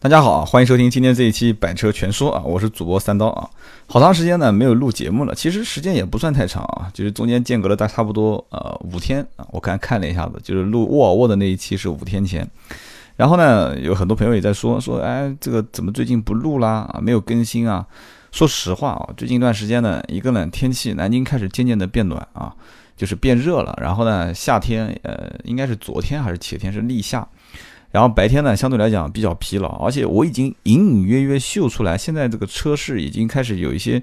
大家好，欢迎收听今天这一期百车全说啊，我是主播三刀啊。好长时间呢没有录节目了，其实时间也不算太长啊，就是中间间隔了大差不多呃五天啊。我刚看了一下子，就是录沃尔沃的那一期是五天前。然后呢，有很多朋友也在说说，哎，这个怎么最近不录啦？啊，没有更新啊。说实话啊，最近一段时间呢，一个呢天气南京开始渐渐的变暖啊，就是变热了。然后呢，夏天呃应该是昨天还是前天是立夏。然后白天呢，相对来讲比较疲劳，而且我已经隐隐约约嗅出来，现在这个车市已经开始有一些，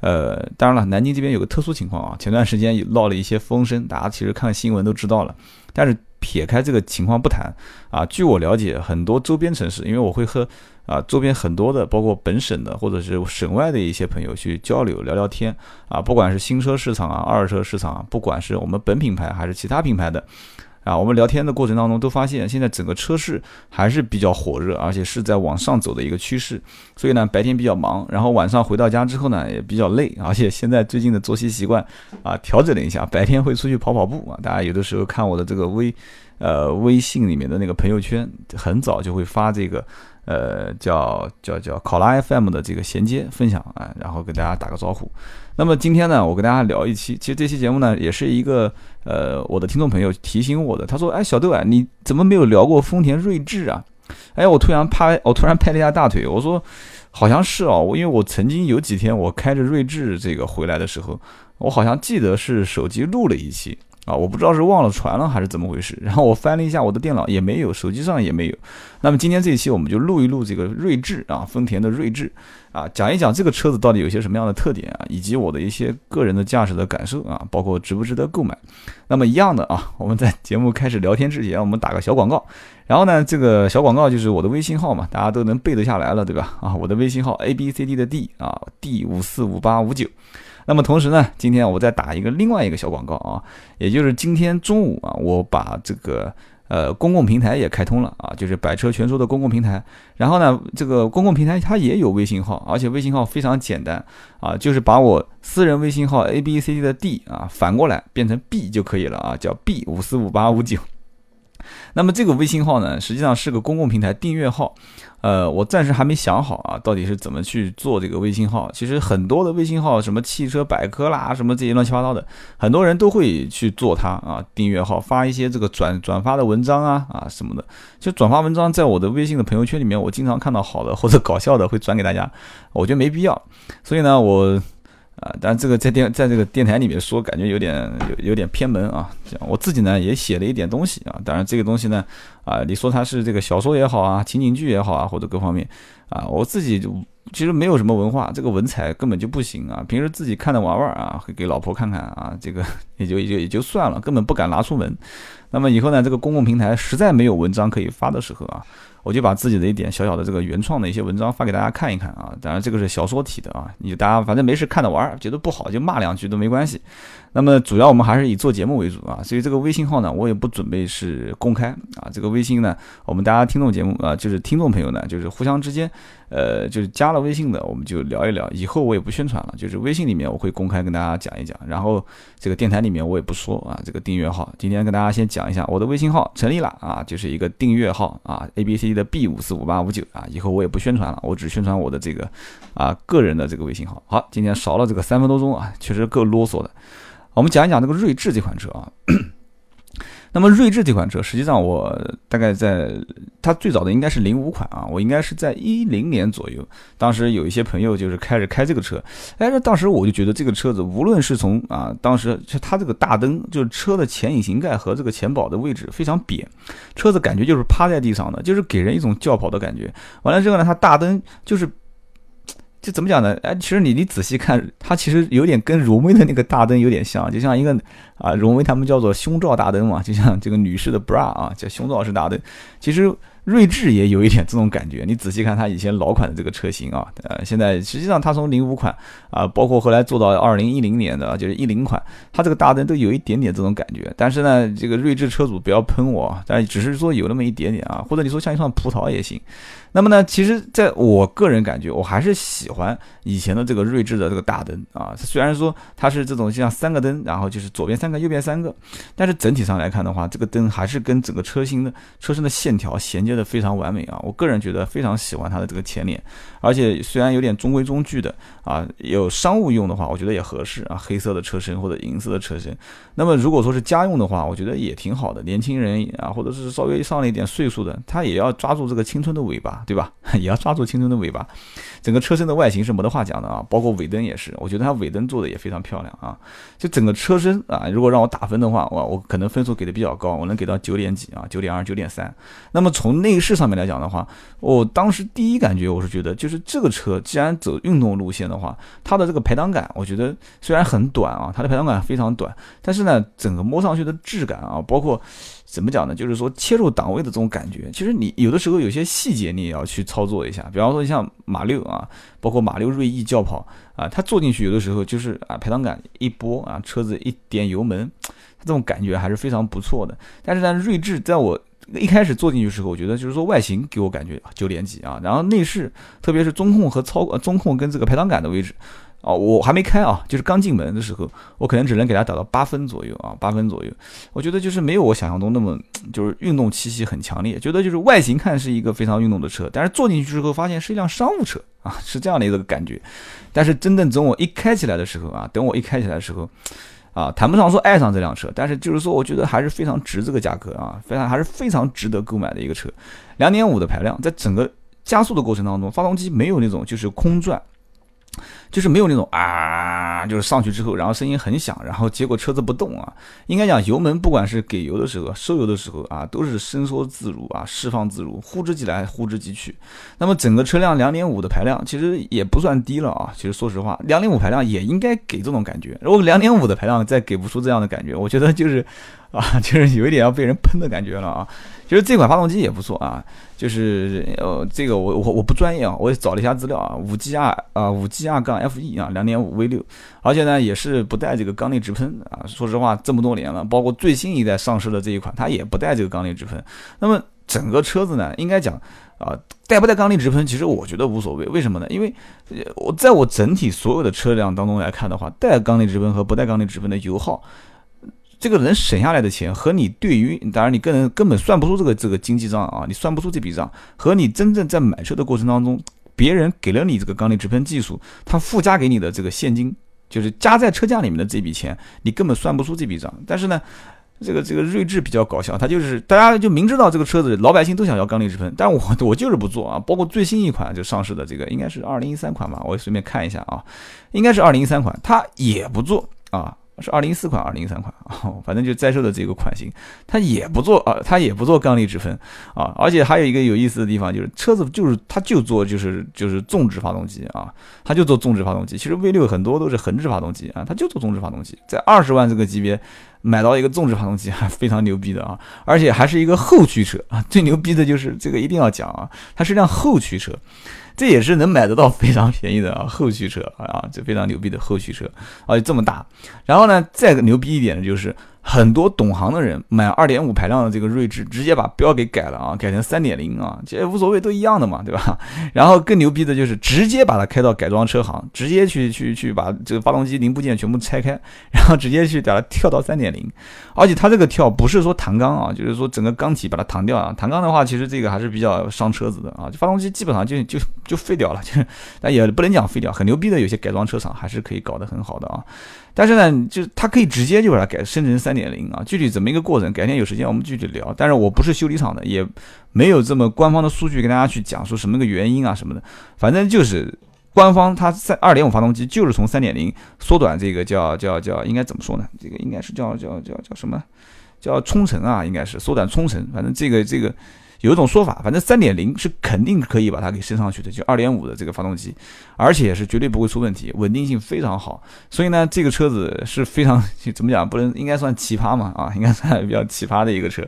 呃，当然了，南京这边有个特殊情况啊，前段时间闹了一些风声，大家其实看新闻都知道了。但是撇开这个情况不谈啊，据我了解，很多周边城市，因为我会和啊周边很多的，包括本省的或者是省外的一些朋友去交流聊聊天啊，不管是新车市场啊、二手车市场啊，不管是我们本品牌还是其他品牌的。啊，我们聊天的过程当中都发现，现在整个车市还是比较火热，而且是在往上走的一个趋势。所以呢，白天比较忙，然后晚上回到家之后呢，也比较累。而且现在最近的作息习惯啊，调整了一下，白天会出去跑跑步啊。大家有的时候看我的这个微呃微信里面的那个朋友圈，很早就会发这个。呃，叫叫叫考拉 FM 的这个衔接分享啊，然后给大家打个招呼。那么今天呢，我跟大家聊一期，其实这期节目呢，也是一个呃，我的听众朋友提醒我的，他说：“哎，小豆啊，你怎么没有聊过丰田锐志啊？”哎，我突然拍，我突然拍了一下大腿，我说：“好像是哦，我因为我曾经有几天我开着锐志这个回来的时候，我好像记得是手机录了一期。”啊，我不知道是忘了传了还是怎么回事。然后我翻了一下我的电脑，也没有，手机上也没有。那么今天这一期我们就录一录这个锐志啊，丰田的锐志啊，讲一讲这个车子到底有些什么样的特点啊，以及我的一些个人的驾驶的感受啊，包括值不值得购买。那么一样的啊，我们在节目开始聊天之前，我们打个小广告。然后呢，这个小广告就是我的微信号嘛，大家都能背得下来了，对吧？啊，我的微信号 A B C D 的 D 啊，D 五四五八五九。那么同时呢，今天我再打一个另外一个小广告啊，也就是今天中午啊，我把这个呃公共平台也开通了啊，就是百车全说的公共平台。然后呢，这个公共平台它也有微信号，而且微信号非常简单啊，就是把我私人微信号 A B C D 的 D 啊反过来变成 B 就可以了啊，叫 B 五四五八五九。那么这个微信号呢，实际上是个公共平台订阅号。呃，我暂时还没想好啊，到底是怎么去做这个微信号。其实很多的微信号，什么汽车百科啦，什么这些乱七八糟的，很多人都会去做它啊，订阅号发一些这个转转发的文章啊啊什么的。就转发文章，在我的微信的朋友圈里面，我经常看到好的或者搞笑的会转给大家，我觉得没必要。所以呢，我。啊，但这个在电在这个电台里面说，感觉有点有有点偏门啊。我自己呢也写了一点东西啊，当然这个东西呢，啊，你说它是这个小说也好啊，情景剧也好啊，或者各方面啊，我自己就其实没有什么文化，这个文采根本就不行啊。平时自己看着玩玩啊，会给老婆看看啊，这个 也就也就也就算了，根本不敢拿出门。那么以后呢，这个公共平台实在没有文章可以发的时候啊。我就把自己的一点小小的这个原创的一些文章发给大家看一看啊，当然这个是小说体的啊，你大家反正没事看着玩，觉得不好就骂两句都没关系。那么主要我们还是以做节目为主啊，所以这个微信号呢，我也不准备是公开啊，这个微信呢，我们大家听众节目啊，就是听众朋友呢，就是互相之间，呃，就是加了微信的，我们就聊一聊。以后我也不宣传了，就是微信里面我会公开跟大家讲一讲，然后这个电台里面我也不说啊，这个订阅号，今天跟大家先讲一下我的微信号成立了啊，就是一个订阅号啊，A B C。的 B 五四五八五九啊，以后我也不宣传了，我只宣传我的这个啊个人的这个微信号。好，今天少了这个三分多钟啊，确实够啰嗦的。我们讲一讲这个锐志这款车啊。那么锐志这款车，实际上我大概在它最早的应该是零五款啊，我应该是在一零年左右，当时有一些朋友就是开着开这个车，哎，那当时我就觉得这个车子无论是从啊，当时就它这个大灯，就是车的前引擎盖和这个前保的位置非常扁，车子感觉就是趴在地上的，就是给人一种轿跑的感觉。完了之后呢，它大灯就是。就怎么讲呢？哎，其实你你仔细看，它其实有点跟荣威的那个大灯有点像，就像一个啊，荣威他们叫做胸罩大灯嘛，就像这个女士的 bra 啊，叫胸罩式大灯，其实。锐志也有一点这种感觉，你仔细看它以前老款的这个车型啊，呃，现在实际上它从零五款啊，包括后来做到二零一零年的，就是一零款，它这个大灯都有一点点这种感觉。但是呢，这个锐志车主不要喷我，但只是说有那么一点点啊，或者你说像一串葡萄也行。那么呢，其实在我个人感觉，我还是喜欢以前的这个锐志的这个大灯啊，虽然说它是这种像三个灯，然后就是左边三个，右边三个，但是整体上来看的话，这个灯还是跟整个车型的车身的线条衔接。接的非常完美啊！我个人觉得非常喜欢它的这个前脸，而且虽然有点中规中矩的啊，有商务用的话，我觉得也合适啊，黑色的车身或者银色的车身。那么如果说是家用的话，我觉得也挺好的，年轻人啊，或者是稍微上了一点岁数的，他也要抓住这个青春的尾巴，对吧？也要抓住青春的尾巴。整个车身的外形是没得话讲的啊，包括尾灯也是，我觉得它尾灯做的也非常漂亮啊。就整个车身啊，如果让我打分的话，我我可能分数给的比较高，我能给到九点几啊，九点二、九点三。那么从那内饰上面来讲的话，我当时第一感觉我是觉得，就是这个车既然走运动路线的话，它的这个排档杆，我觉得虽然很短啊，它的排档杆非常短，但是呢，整个摸上去的质感啊，包括怎么讲呢，就是说切入档位的这种感觉，其实你有的时候有些细节你也要去操作一下，比方说像马六啊，包括马六锐意轿跑啊，它坐进去有的时候就是啊排档杆一拨啊，车子一点油门，这种感觉还是非常不错的。但是呢，锐志在我一开始坐进去的时候，我觉得就是说外形给我感觉九点几啊，然后内饰，特别是中控和操中控跟这个排挡杆的位置，哦，我还没开啊，就是刚进门的时候，我可能只能给它打到八分左右啊，八分左右。我觉得就是没有我想象中那么就是运动气息很强烈，觉得就是外形看是一个非常运动的车，但是坐进去之后发现是一辆商务车啊，是这样的一个感觉。但是真正等我一开起来的时候啊，等我一开起来的时候。啊谈不上说爱上这辆车，但是就是说，我觉得还是非常值这个价格啊，非常还是非常值得购买的一个车。两点五的排量，在整个加速的过程当中，发动机没有那种就是空转。就是没有那种啊，就是上去之后，然后声音很响，然后结果车子不动啊。应该讲油门不管是给油的时候、收油的时候啊，都是伸缩自如啊，释放自如，呼之即来，呼之即去。那么整个车辆两点五的排量其实也不算低了啊。其实说实话，两点五排量也应该给这种感觉。如果两点五的排量再给不出这样的感觉，我觉得就是啊，就是有一点要被人喷的感觉了啊。其实这款发动机也不错啊，就是呃，这个我我我不专业啊，我也找了一下资料啊，五 G R 啊，五 G R 杠 F E 啊，两点五 V 六，而且呢也是不带这个缸内直喷啊。说实话，这么多年了，包括最新一代上市的这一款，它也不带这个缸内直喷。那么整个车子呢，应该讲啊，带不带缸内直喷，其实我觉得无所谓。为什么呢？因为我在我整体所有的车辆当中来看的话，带缸内直喷和不带缸内直喷的油耗。这个人省下来的钱和你对于，当然你个人根本算不出这个这个经济账啊，你算不出这笔账，和你真正在买车的过程当中，别人给了你这个缸内直喷技术，他附加给你的这个现金，就是加在车价里面的这笔钱，你根本算不出这笔账。但是呢，这个这个睿智比较搞笑，他就是大家就明知道这个车子老百姓都想要缸内直喷，但我我就是不做啊。包括最新一款就上市的这个应该是二零一三款吧，我随便看一下啊，应该是二零一三款，他也不做啊。是二零一四款、二零一三款啊，反正就在售的这个款型，它也不做啊，它也不做缸力之分啊，而且还有一个有意思的地方，就是车子就是它就做就是就是纵置发动机啊，它就做纵置发动机。其实 V 六很多都是横置发动机啊，它就做纵置发动机，在二十万这个级别买到一个纵置发动机还非常牛逼的啊，而且还是一个后驱车啊，最牛逼的就是这个一定要讲啊，它是辆后驱车。这也是能买得到非常便宜的啊，后驱车啊，这非常牛逼的后驱车，而且这么大。然后呢，再牛逼一点的就是。很多懂行的人买二点五排量的这个锐志，直接把标给改了啊，改成三点零啊，这无所谓，都一样的嘛，对吧？然后更牛逼的就是直接把它开到改装车行，直接去去去把这个发动机零部件全部拆开，然后直接去把它跳到三点零，而且它这个跳不是说弹缸啊，就是说整个缸体把它弹掉啊，弹缸的话其实这个还是比较伤车子的啊，就发动机基本上就就就废掉了，就但也不能讲废掉，很牛逼的有些改装车厂还是可以搞得很好的啊。但是呢，就是它可以直接就把它改生成三点零啊，具体怎么一个过程，改天有时间我们具体聊。但是我不是修理厂的，也没有这么官方的数据跟大家去讲说什么个原因啊什么的。反正就是官方它三二点五发动机就是从三点零缩短这个叫叫叫应该怎么说呢？这个应该是叫叫叫叫什么？叫冲程啊，应该是缩短冲程。反正这个这个。有一种说法，反正三点零是肯定可以把它给升上去的，就二点五的这个发动机，而且是绝对不会出问题，稳定性非常好。所以呢，这个车子是非常 怎么讲，不能应该算奇葩嘛？啊，应该算比较奇葩的一个车。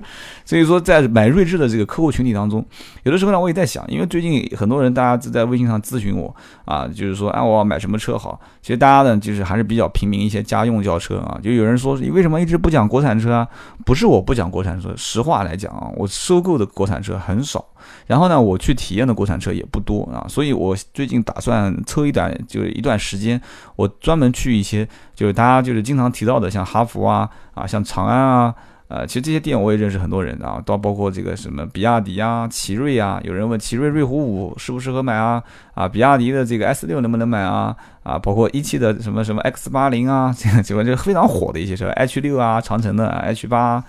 所以说，在买锐志的这个客户群体当中，有的时候呢，我也在想，因为最近很多人大家都在微信上咨询我啊，就是说，哎，我要买什么车好？其实大家呢，就是还是比较平民一些家用轿车啊。就有人说，你为什么一直不讲国产车啊？不是我不讲国产车，实话来讲啊，我收购的国产车很少，然后呢，我去体验的国产车也不多啊，所以我最近打算抽一段，就是一段时间，我专门去一些，就是大家就是经常提到的，像哈弗啊，啊，像长安啊，呃，其实这些店我也认识很多人啊，到包括这个什么比亚迪啊、奇瑞啊，有人问奇瑞瑞虎五适不适合买啊？啊，比亚迪的这个 S 六能不能买啊？啊，包括一汽的什么什么 X 八零啊，这个这个就非常火的一些车，H 六啊，长城的 H 八，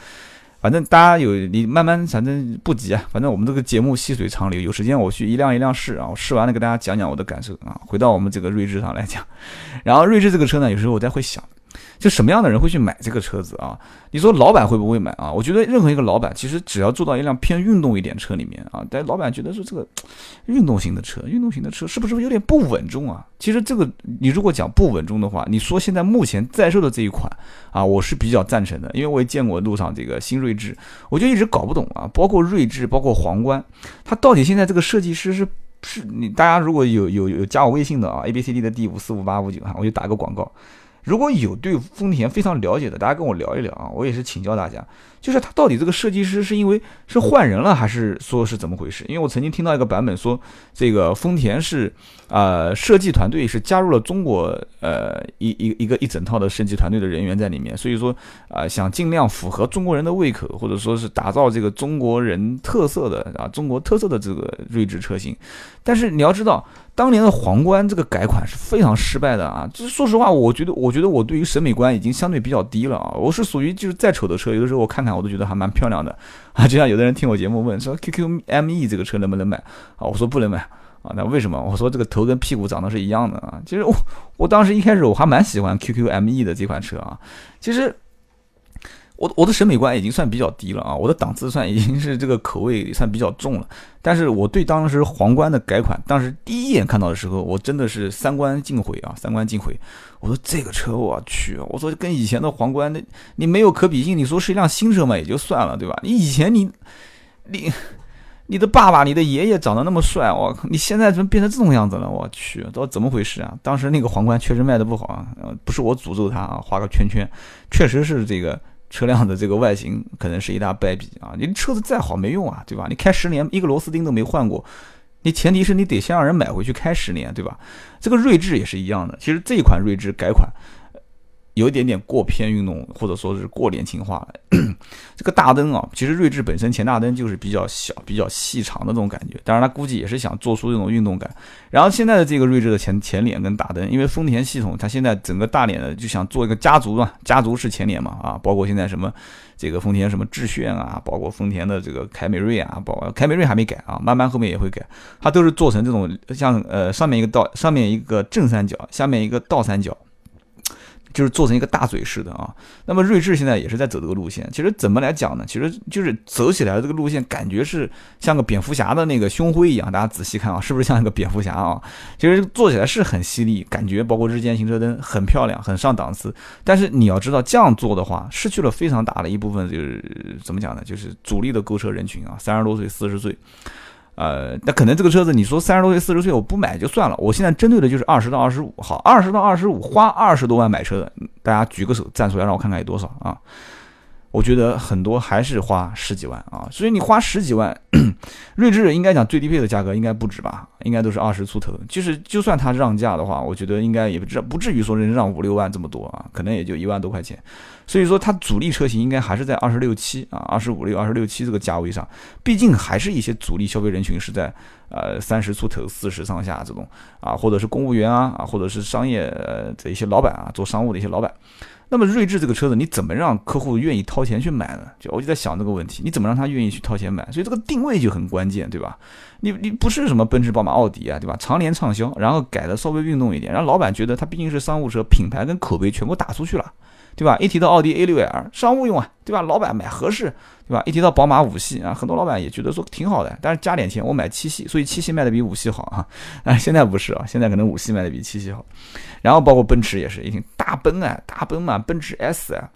反正大家有你慢慢，反正不急啊，反正我们这个节目细水长流，有时间我去一辆一辆试啊，我试完了给大家讲讲我的感受啊。回到我们这个睿智上来讲，然后睿智这个车呢，有时候我在会想。就什么样的人会去买这个车子啊？你说老板会不会买啊？我觉得任何一个老板，其实只要坐到一辆偏运动一点车里面啊，但老板觉得说这个运动型的车，运动型的车是不是有点不稳重啊？其实这个你如果讲不稳重的话，你说现在目前在售的这一款啊，我是比较赞成的，因为我也见过路上这个新锐志，我就一直搞不懂啊，包括锐志，包括皇冠，它到底现在这个设计师是是你大家如果有有有加我微信的啊，A B C D 的 D 五四五八五九哈，我就打个广告。如果有对丰田非常了解的，大家跟我聊一聊啊，我也是请教大家，就是他到底这个设计师是因为是换人了，还是说是怎么回事？因为我曾经听到一个版本说，这个丰田是啊设计团队是加入了中国呃一一一个一整套的设计团队的人员在里面，所以说啊想尽量符合中国人的胃口，或者说是打造这个中国人特色的啊中国特色的这个锐志车型，但是你要知道。当年的皇冠这个改款是非常失败的啊！就是说实话，我觉得，我觉得我对于审美观已经相对比较低了啊！我是属于就是再丑的车，有的时候我看看我都觉得还蛮漂亮的啊！就像有的人听我节目问说，QQ ME 这个车能不能买啊？我说不能买啊！那为什么？我说这个头跟屁股长得是一样的啊！其实我我当时一开始我还蛮喜欢 QQ ME 的这款车啊，其实。我我的审美观已经算比较低了啊，我的档次算已经是这个口味算比较重了。但是我对当时皇冠的改款，当时第一眼看到的时候，我真的是三观尽毁啊，三观尽毁。我说这个车我去，我说跟以前的皇冠那你没有可比性。你说是一辆新车嘛也就算了，对吧？你以前你你你的爸爸、你的爷爷长得那么帅，我靠，你现在怎么变成这种样子了？我去，都怎么回事啊？当时那个皇冠确实卖的不好啊，不是我诅咒它啊，画个圈圈，确实是这个。车辆的这个外形可能是一大败笔啊！你车子再好没用啊，对吧？你开十年一个螺丝钉都没换过，你前提是你得先让人买回去开十年，对吧？这个锐志也是一样的，其实这一款锐志改款。有一点点过偏运动，或者说是过年轻化了。这个大灯啊，其实锐志本身前大灯就是比较小、比较细长的这种感觉。当然，它估计也是想做出这种运动感。然后现在的这个锐志的前前脸跟大灯，因为丰田系统它现在整个大脸的就想做一个家族嘛，家族式前脸嘛啊，包括现在什么这个丰田什么致炫啊，包括丰田的这个凯美瑞啊，包括凯美瑞还没改啊，慢慢后面也会改，它都是做成这种像呃上面一个倒，上面一个正三角，下面一个倒三角。就是做成一个大嘴似的啊，那么锐志现在也是在走这个路线。其实怎么来讲呢？其实就是走起来的这个路线，感觉是像个蝙蝠侠的那个胸徽一样。大家仔细看啊，是不是像一个蝙蝠侠啊？其实做起来是很犀利，感觉包括日间行车灯很漂亮，很上档次。但是你要知道，这样做的话，失去了非常大的一部分，就是怎么讲呢？就是主力的购车人群啊，三十多岁、四十岁。呃，那可能这个车子，你说三十多岁、四十岁我不买就算了。我现在针对的就是二十到二十五，好，二十到二十五花二十多万买车的，大家举个手站出来让我看看有多少啊？我觉得很多还是花十几万啊，所以你花十几万，锐志应该讲最低配的价格应该不止吧？应该都是二十出头。就是就算他让价的话，我觉得应该也不至不至于说人让五六万这么多啊，可能也就一万多块钱。所以说它主力车型应该还是在二十六七啊，二十五六、二十六七这个价位上。毕竟还是一些主力消费人群是在呃三十出头、四十上下这种啊，或者是公务员啊啊，或者是商业的一些老板啊，做商务的一些老板。那么锐志这个车子，你怎么让客户愿意掏钱去买呢？就我就在想这个问题，你怎么让他愿意去掏钱买？所以这个定位就很关键，对吧？你你不是什么奔驰、宝马、奥迪啊，对吧？常年畅销，然后改的稍微运动一点，让老板觉得它毕竟是商务车，品牌跟口碑全部打出去了。对吧？一提到奥迪 A6L 商务用啊，对吧？老板买合适，对吧？一提到宝马五系啊，很多老板也觉得说挺好的，但是加点钱我买七系，所以七系卖的比五系好啊。哎，现在不是啊，现在可能五系卖的比七系好。然后包括奔驰也是，一听大奔啊，大奔嘛，奔驰 S 啊。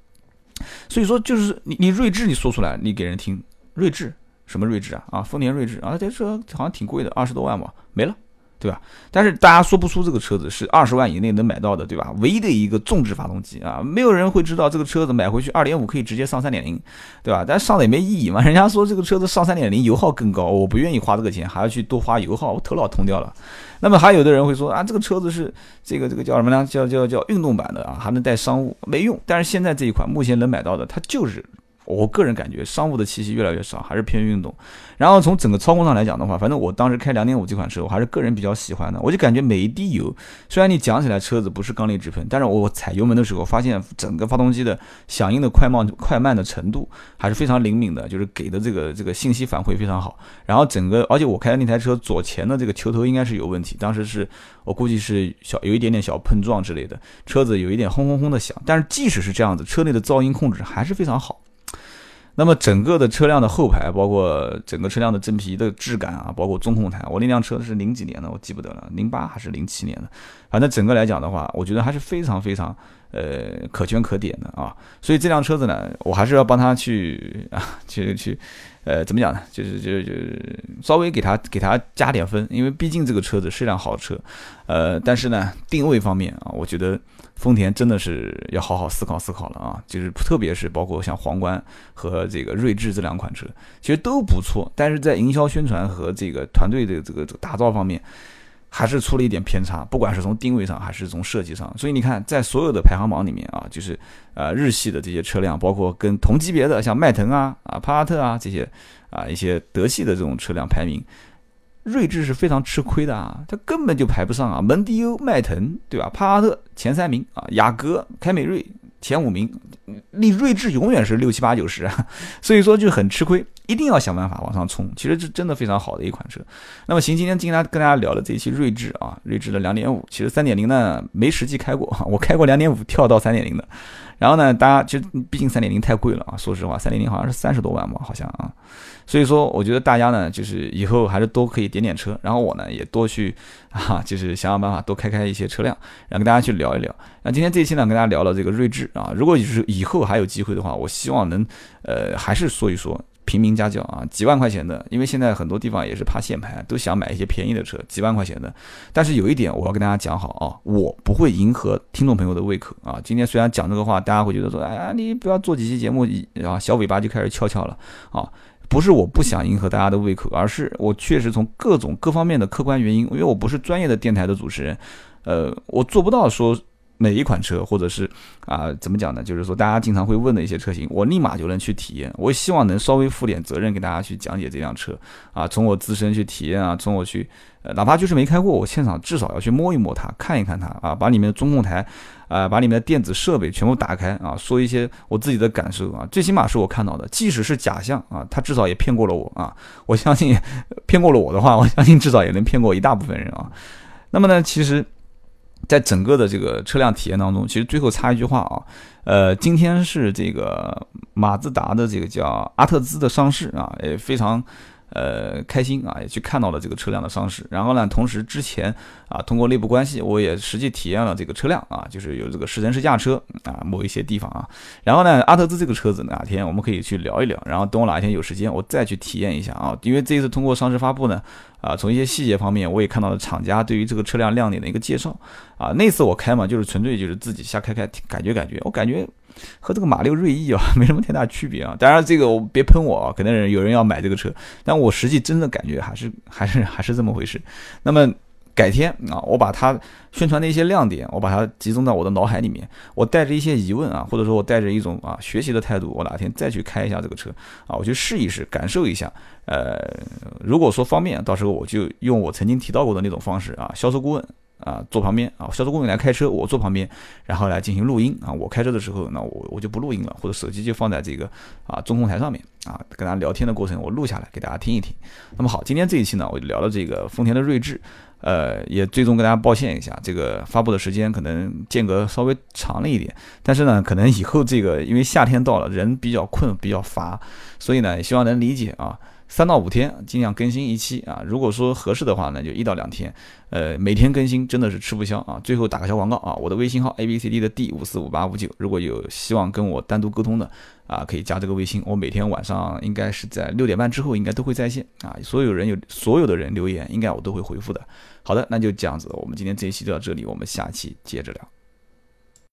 所以说就是你你睿智你说出来，你给人听睿智什么睿智啊？啊，丰田睿智啊，这车好像挺贵的，二十多万吧，没了。对吧？但是大家说不出这个车子是二十万以内能买到的，对吧？唯一的一个纵置发动机啊，没有人会知道这个车子买回去二点五可以直接上三点零，对吧？但上了也没意义嘛。人家说这个车子上三点零油耗更高，我不愿意花这个钱，还要去多花油耗，我头脑通掉了。那么还有的人会说啊，这个车子是这个这个叫什么呢？叫叫叫运动版的啊，还能带商务，没用。但是现在这一款目前能买到的，它就是我个人感觉商务的气息越来越少，还是偏运动。然后从整个操控上来讲的话，反正我当时开两点五这款车，我还是个人比较喜欢的。我就感觉每一滴油，虽然你讲起来车子不是缸内直喷，但是我踩油门的时候，发现整个发动机的响应的快慢快慢的程度还是非常灵敏的，就是给的这个这个信息反馈非常好。然后整个，而且我开的那台车左前的这个球头应该是有问题，当时是我估计是小有一点点小碰撞之类的，车子有一点轰轰轰的响。但是即使是这样子，车内的噪音控制还是非常好。那么整个的车辆的后排，包括整个车辆的真皮的质感啊，包括中控台，我那辆车是零几年的，我记不得了，零八还是零七年的，反正整个来讲的话，我觉得还是非常非常呃可圈可点的啊。所以这辆车子呢，我还是要帮他去啊，去去。呃，怎么讲呢？就是就就稍微给他给他加点分，因为毕竟这个车子是辆好车，呃，但是呢，定位方面啊，我觉得丰田真的是要好好思考思考了啊。就是特别是包括像皇冠和这个锐志这两款车，其实都不错，但是在营销宣传和这个团队的这个打造方面。还是出了一点偏差，不管是从定位上还是从设计上，所以你看，在所有的排行榜里面啊，就是呃日系的这些车辆，包括跟同级别的像迈腾啊、啊帕萨特啊这些啊一些德系的这种车辆排名，睿智是非常吃亏的啊，它根本就排不上啊，门迪欧、迈腾对吧？帕萨特前三名啊，雅阁、凯美瑞。前五名，你睿智永远是六七八九十啊，所以说就很吃亏，一定要想办法往上冲。其实这真的非常好的一款车。那么行，今天今天跟大家聊的这一期睿智啊，睿智的两点五，其实三点零呢没实际开过，我开过两点五跳到三点零的。然后呢，大家就毕竟三点零太贵了啊，说实话，三点零好像是三十多万吧，好像啊。所以说，我觉得大家呢，就是以后还是多可以点点车，然后我呢也多去 啊，就是想想办法多开开一些车辆，然后跟大家去聊一聊。那今天这一期呢，跟大家聊了这个锐志啊，如果就是以后还有机会的话，我希望能呃还是说一说。平民家教啊，几万块钱的，因为现在很多地方也是怕限牌，都想买一些便宜的车，几万块钱的。但是有一点我要跟大家讲好啊，我不会迎合听众朋友的胃口啊。今天虽然讲这个话，大家会觉得说，哎呀，你不要做几期节目，然后小尾巴就开始翘翘了啊。不是我不想迎合大家的胃口，而是我确实从各种各方面的客观原因，因为我不是专业的电台的主持人，呃，我做不到说。每一款车，或者是啊，怎么讲呢？就是说，大家经常会问的一些车型，我立马就能去体验。我希望能稍微负点责任，给大家去讲解这辆车啊，从我自身去体验啊，从我去，呃，哪怕就是没开过，我现场至少要去摸一摸它，看一看它啊，把里面的中控台啊，把里面的电子设备全部打开啊，说一些我自己的感受啊，最起码是我看到的，即使是假象啊，它至少也骗过了我啊。我相信 骗过了我的话，我相信至少也能骗过一大部分人啊。那么呢，其实。在整个的这个车辆体验当中，其实最后插一句话啊，呃，今天是这个马自达的这个叫阿特兹的上市啊，也非常。呃，开心啊，也去看到了这个车辆的上市。然后呢，同时之前啊，通过内部关系，我也实际体验了这个车辆啊，就是有这个试乘试驾车啊，某一些地方啊。然后呢，阿特兹这个车子哪天我们可以去聊一聊。然后等我哪一天有时间，我再去体验一下啊。因为这一次通过上市发布呢，啊，从一些细节方面，我也看到了厂家对于这个车辆亮点的一个介绍啊。那次我开嘛，就是纯粹就是自己瞎开开，感觉感觉，我感觉。和这个马六锐意啊 没什么太大区别啊，当然这个我别喷我啊，可能有人要买这个车，但我实际真的感觉还是还是还是这么回事。那么改天啊，我把它宣传的一些亮点，我把它集中到我的脑海里面，我带着一些疑问啊，或者说我带着一种啊学习的态度，我哪天再去开一下这个车啊，我去试一试，感受一下。呃，如果说方便，到时候我就用我曾经提到过的那种方式啊，销售顾问。啊，坐旁边啊，销售顾问来开车，我坐旁边，然后来进行录音啊。我开车的时候，那我我就不录音了，或者手机就放在这个啊中控台上面啊，跟大家聊天的过程我录下来给大家听一听。那么好，今天这一期呢，我就聊了这个丰田的锐志，呃，也最终跟大家抱歉一下，这个发布的时间可能间隔稍微长了一点，但是呢，可能以后这个因为夏天到了，人比较困，比较乏，所以呢，希望能理解啊。三到五天尽量更新一期啊，如果说合适的话呢，就一到两天，呃，每天更新真的是吃不消啊。最后打个小广告啊，我的微信号 a b c d 的 d 五四五八五九，如果有希望跟我单独沟通的啊，可以加这个微信，我每天晚上应该是在六点半之后应该都会在线啊。所有人有所有的人留言，应该我都会回复的。好的，那就这样子，我们今天这一期就到这里，我们下期接着聊。